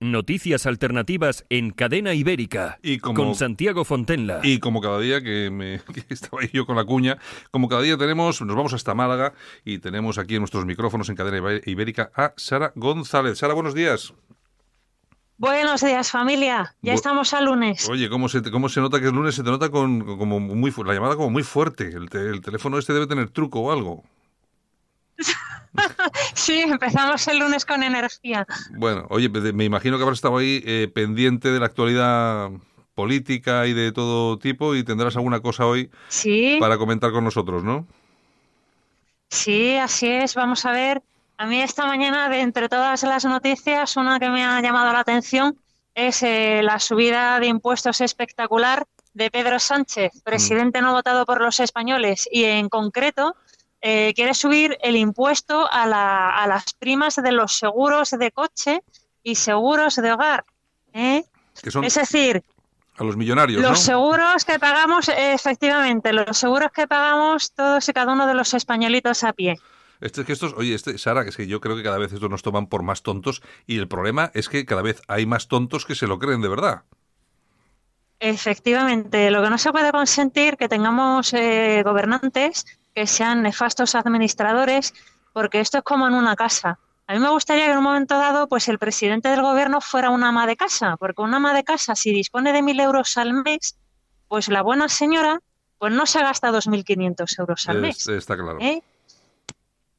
Noticias alternativas en cadena ibérica Y como- con Santiago Fontenla. Y como cada día que, me, que estaba ahí yo con la cuña, como cada día tenemos, nos vamos hasta Málaga y tenemos aquí en nuestros micrófonos en cadena ibérica a Sara González. Sara, buenos días. Buenos días, familia. Ya Bu- estamos a lunes. Oye, ¿cómo se, cómo se nota que es lunes? Se te nota con, con- como muy la llamada como muy fuerte. El, te- el teléfono este debe tener truco o algo. Sí, empezamos el lunes con energía. Bueno, oye, me imagino que habrás estado ahí eh, pendiente de la actualidad política y de todo tipo y tendrás alguna cosa hoy Sí, para comentar con nosotros, ¿no? sí, así es. Vamos a ver. A mí esta mañana, de entre todas las noticias, una que me ha llamado la atención es eh, la subida de impuestos espectacular de Pedro Sánchez, presidente no votado por los españoles, y en concreto eh, quiere subir el impuesto a, la- a las primas de los seguros de coche y seguros de hogar. ¿eh? Que son Es decir, a los millonarios, Los ¿no? seguros que pagamos, efectivamente, los seguros que pagamos todos y cada uno de los españolitos a pie. Este, es que estos, oye, este, Sara, que es que yo creo que cada vez estos nos toman por más tontos y el problema es que cada vez hay más tontos que se lo creen de verdad. Efectivamente, lo que no se puede consentir que tengamos eh, gobernantes que sean nefastos administradores, porque esto es como en una casa. A mí me gustaría que en un momento dado, pues el presidente del gobierno fuera una ama de casa, porque una ama de casa, si dispone de mil euros al mes, pues la buena señora, pues no se gasta 2.500 euros al mes. Es- está claro. ¿eh?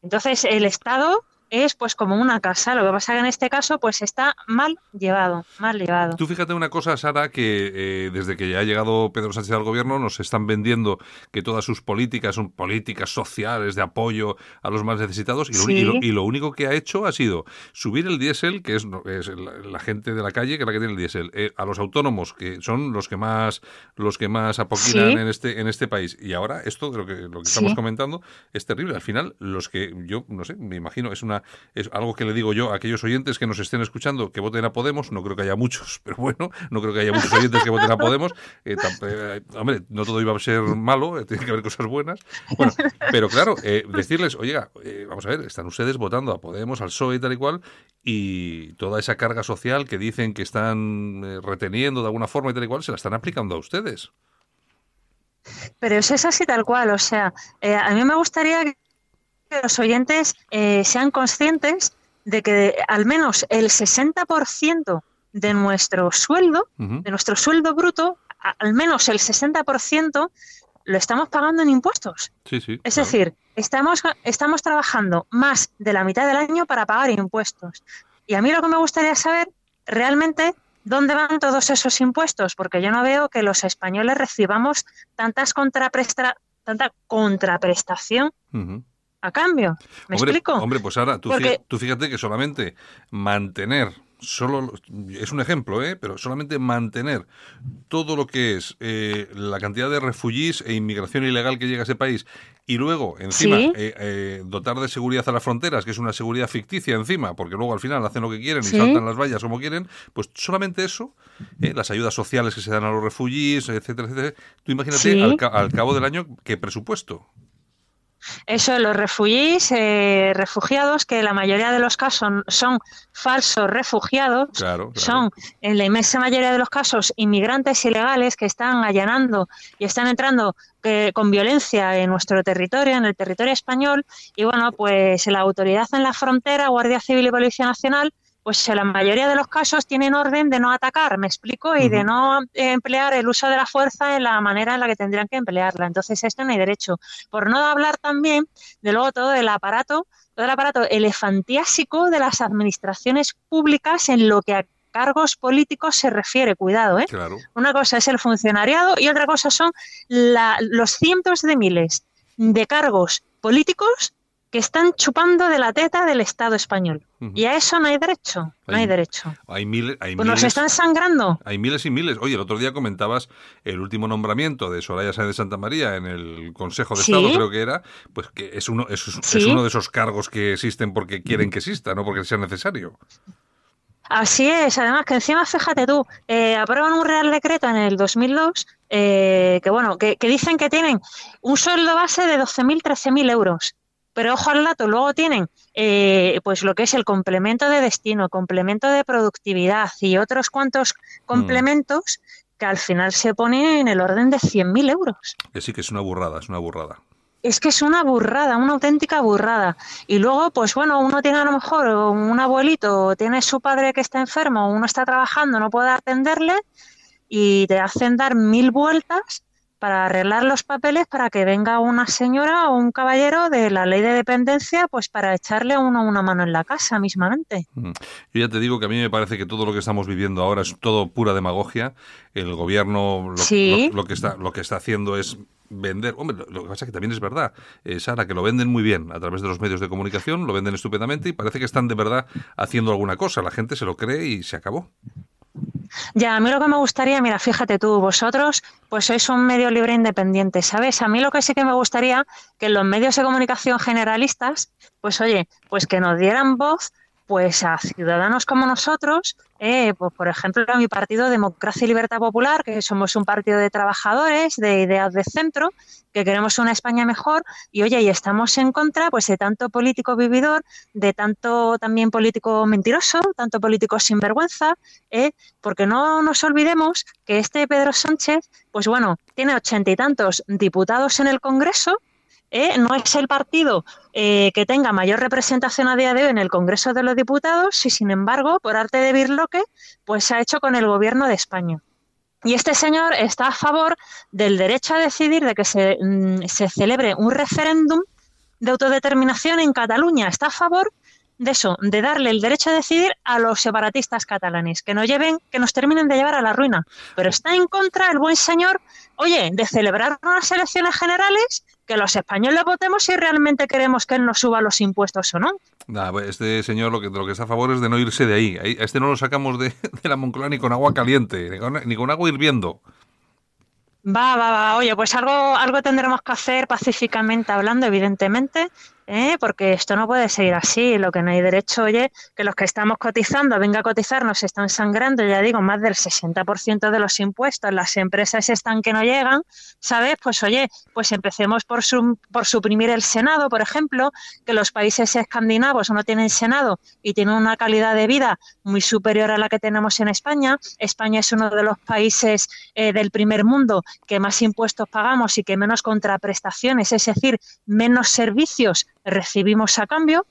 Entonces, el Estado es pues como una casa. Lo que pasa que en este caso, pues está mal llevado, mal llevado. Tú fíjate una cosa, Sara, que eh, desde que ya ha llegado Pedro Sánchez al gobierno nos están vendiendo que todas sus políticas son políticas sociales de apoyo a los más necesitados y lo, Sí. y lo- y lo único que ha hecho ha sido subir el diésel, que es, es la, la gente de la calle que es la que tiene el diésel, eh, a los autónomos, que son los que más los que más apoquinan Sí. en este en este país. Y ahora esto de lo que, lo que Sí. estamos comentando es terrible. Al final, los que yo no sé, me imagino, es una es algo que le digo yo a aquellos oyentes que nos estén escuchando que voten a Podemos, no creo que haya muchos, pero bueno, no creo que haya muchos oyentes que voten a Podemos. Eh, eh, hombre, no todo iba a ser malo, eh, tiene que haber cosas buenas. Bueno, pero claro, decirles, oiga, vamos a ver, están ustedes votando a Podemos, al PSOE y tal y cual, y toda esa carga social que dicen que están reteniendo de alguna forma y tal y cual, se la están aplicando a ustedes. Pero es así tal cual. O sea, a mí me gustaría que los oyentes eh, sean conscientes de que al menos el 60% de nuestro sueldo, de nuestro sueldo bruto, al menos el 60% lo estamos pagando en impuestos. Sí, sí. Es claro. decir, estamos, estamos trabajando más de la mitad del año para pagar impuestos. Y a mí lo que me gustaría saber realmente dónde van todos esos impuestos, porque yo no veo que los españoles recibamos tantas contrapresta- tanta contraprestación. A cambio. ¿Me hombre, explico? Hombre, pues ahora, tú, Porque- fí- tú fíjate que solamente mantener, solo es un ejemplo, ¿eh? pero solamente mantener todo lo que es eh, la cantidad de refugiés e inmigración ilegal que llega a ese país y luego, encima, Sí. eh, eh, dotar de seguridad a las fronteras, que es una seguridad ficticia encima, porque luego al final hacen lo que quieren y Sí. saltan las vallas como quieren, pues solamente eso, eh, las ayudas sociales que se dan a los refugiés, etcétera, etcétera. Tú imagínate Sí. al, ca- al cabo del año qué presupuesto. Eso, los refugiés, eh, refugiados, que la mayoría de los casos son, son falsos refugiados, Claro, claro. son en la inmensa mayoría de los casos inmigrantes ilegales que están allanando y están entrando eh, con violencia en nuestro territorio, en el territorio español, y bueno, pues la autoridad en la frontera, Guardia Civil y Policía Nacional, pues en la mayoría de los casos tienen orden de no atacar, me explico, y de no eh, emplear el uso de la fuerza en la manera en la que tendrían que emplearla. Entonces, esto no hay derecho. Por no hablar también de luego todo el aparato, todo el aparato elefantiásico de las administraciones públicas en lo que a cargos políticos se refiere. Cuidado, ¿eh? Claro. Una cosa es el funcionariado y otra cosa son la- los cientos de miles de cargos políticos que están chupando de la teta del Estado español. Y a eso no hay derecho, no hay, derecho. Hay miles, hay pues nos están sangrando. Hay miles y miles. Oye, el otro día comentabas el último nombramiento de Soraya Sáenz de Santa María en el Consejo de Estado, creo que era, pues que es uno, es, uno de esos cargos que existen porque quieren que exista, no porque sea necesario. Así es, además que encima, fíjate tú, eh, aprueban un Real Decreto en el 2002 eh, que, bueno, que, dicen que tienen un sueldo base de 12.000, 13.000 euros. Pero ojo al dato, luego tienen eh, pues lo que es el complemento de destino, complemento de productividad y otros cuantos mm. complementos que al final se ponen en el orden de 100.000 euros. Que sí, que es una burrada, es una burrada es que es una burrada, una auténtica burrada. Y luego, pues bueno, uno tiene a lo mejor un abuelito, tiene su padre que está enfermo, uno está trabajando, no puede atenderle y te hacen dar mil vueltas para arreglar los papeles para que venga una señora o un caballero de la ley de dependencia, pues para echarle uno una mano en la casa mismamente. Mm. Yo ya te digo que a mí me parece que todo lo que estamos viviendo ahora es todo pura demagogia. El gobierno lo, que está lo que está haciendo es vender. Hombre, lo, que pasa es que también es verdad, eh, Sara, que lo venden muy bien a través de los medios de comunicación, lo venden estupendamente y parece que están de verdad haciendo alguna cosa. La gente se lo cree y se acabó. Ya, a mí lo que me gustaría, mira, fíjate tú, vosotros pues sois un medio libre independiente, ¿sabes? A mí lo que sí que me gustaría que los medios de comunicación generalistas, pues oye, pues que nos dieran voz pues a ciudadanos como nosotros, eh, pues por ejemplo a mi partido Democracia y Libertad Popular, que somos un partido de trabajadores, de ideas de centro, que queremos una España mejor y oye, y estamos en contra pues de tanto político vividor, de tanto también político mentiroso, tanto político sinvergüenza, eh, porque no nos olvidemos que este Pedro Sánchez, pues bueno, tiene ochenta y tantos diputados en el Congreso, ¿eh? no es el partido eh, que tenga mayor representación a día de hoy en el Congreso de los Diputados y, sin embargo, por arte de birloque, pues se ha hecho con el Gobierno de España. Y este señor está a favor del derecho a decidir de que se, mm, se celebre un referéndum de autodeterminación en Cataluña. Está a favor de eso, de darle el derecho a decidir a los separatistas catalanes, que nos lleven, que nos terminen de llevar a la ruina. Pero está en contra el buen señor, oye, de celebrar unas elecciones generales, que los españoles votemos si realmente queremos que él nos suba los impuestos o no. Pues este señor lo que, lo que está a favor es de no irse de ahí. A este no lo sacamos de, la Moncloa ni con agua caliente, ni con, ni con agua hirviendo. Va, va, va. Oye, pues algo, algo tendremos que hacer pacíficamente hablando, evidentemente, ¿eh? porque esto no puede seguir así. Lo que no hay derecho, oye, que los que estamos cotizando, venga a cotizar, nos están sangrando, ya digo, más del 60% de los impuestos, las empresas están que no llegan, ¿sabes? Pues oye, pues empecemos por, por suprimir el Senado, por ejemplo, que los países escandinavos no tienen Senado y tienen una calidad de vida muy superior a la que tenemos en España. España es uno de los países eh, del primer mundo que más impuestos pagamos y que menos contraprestaciones, es decir, menos servicios recibimos a cambio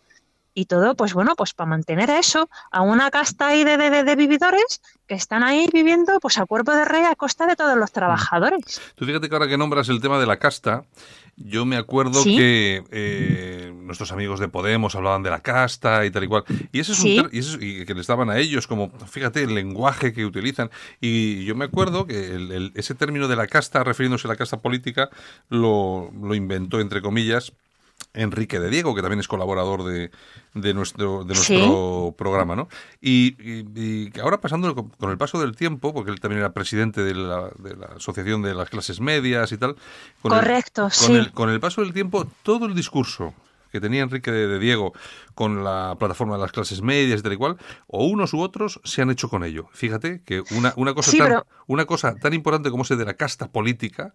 y todo, pues bueno, pues para mantener a eso, a una casta ahí de, de, vividores que están ahí viviendo pues a cuerpo de rey a costa de todos los trabajadores. Tú fíjate que ahora que nombras el tema de la casta, yo me acuerdo que eh, nuestros amigos de Podemos hablaban de la casta y tal y cual. Y eso es un y, que les daban a ellos como, fíjate, el lenguaje que utilizan. Y yo me acuerdo que ese término de la casta, refiriéndose a la casta política, lo, lo inventó, entre comillas, Enrique de Diego, que también es colaborador de, de nuestro, de nuestro programa, ¿no? Y, ahora pasando con el paso del tiempo, porque él también era presidente de la, de la Asociación de las Clases Medias y tal. Correcto, sí. Con el, con el paso del tiempo, todo el discurso que tenía Enrique de, Diego con la plataforma de las clases medias y tal y cual, o unos u otros se han hecho con ello. Fíjate que una, una, cosa, tan, una cosa tan importante como ese de la casta política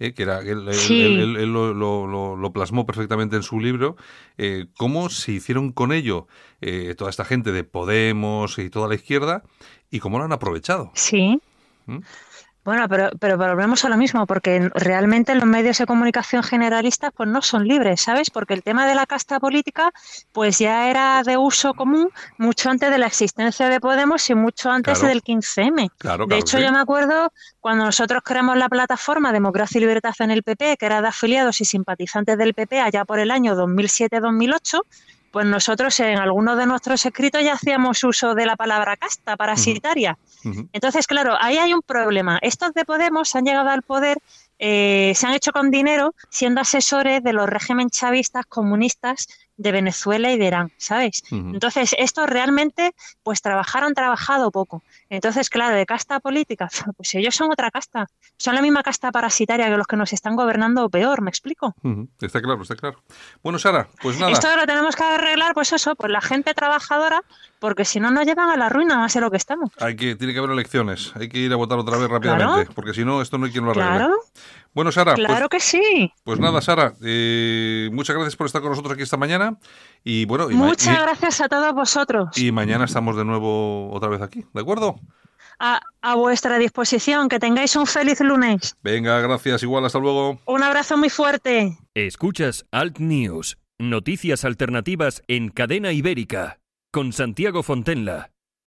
eh, que era, él, él, lo, plasmó perfectamente en su libro, eh, cómo se hicieron con ello eh, toda esta gente de Podemos y toda la izquierda y cómo lo han aprovechado. Sí. ¿Mm? Bueno, pero, pero volvemos a lo mismo, porque realmente los medios de comunicación generalistas pues no son libres, ¿sabes? Porque el tema de la casta política pues ya era de uso común mucho antes de la existencia de Podemos y mucho antes del 15M. de hecho, yo me acuerdo cuando nosotros creamos la plataforma Democracia y Libertad en el PP, que era de afiliados y simpatizantes del PP allá por el año 2007-2008, pues nosotros en algunos de nuestros escritos ya hacíamos uso de la palabra casta parasitaria. Entonces, claro, ahí hay un problema. Estos de Podemos han llegado al poder eh, se han hecho con dinero siendo asesores de los regímenes chavistas comunistas de Venezuela y de Irán, ¿sabes? Entonces, estos realmente, pues trabajar han trabajado poco. Entonces, claro, de casta política, pues ellos son otra casta. Son la misma casta parasitaria que los que nos están gobernando peor, ¿me explico? Está claro, está claro. Bueno, Sara, pues nada. Esto lo tenemos que arreglar, pues eso, pues la gente trabajadora, porque si no nos llevan a la ruina, más de lo que estamos. Hay que, tiene que haber elecciones. Hay que ir a votar otra vez rápidamente, Claro. porque si no, esto no hay quien lo arregle. Claro, Bueno, Sara, pues- claro que sí. pues, nada, Sara, eh, muchas gracias por estar con nosotros aquí esta mañana. Y bueno, y, Muchas gracias a todos vosotros. y mañana estamos de nuevo otra vez aquí, ¿de acuerdo? A, a vuestra disposición. Que tengáis un feliz lunes. Venga, gracias, igual, hasta luego. Un abrazo muy fuerte. Escuchas Alt News, noticias alternativas en cadena ibérica, con Santiago Fontenla.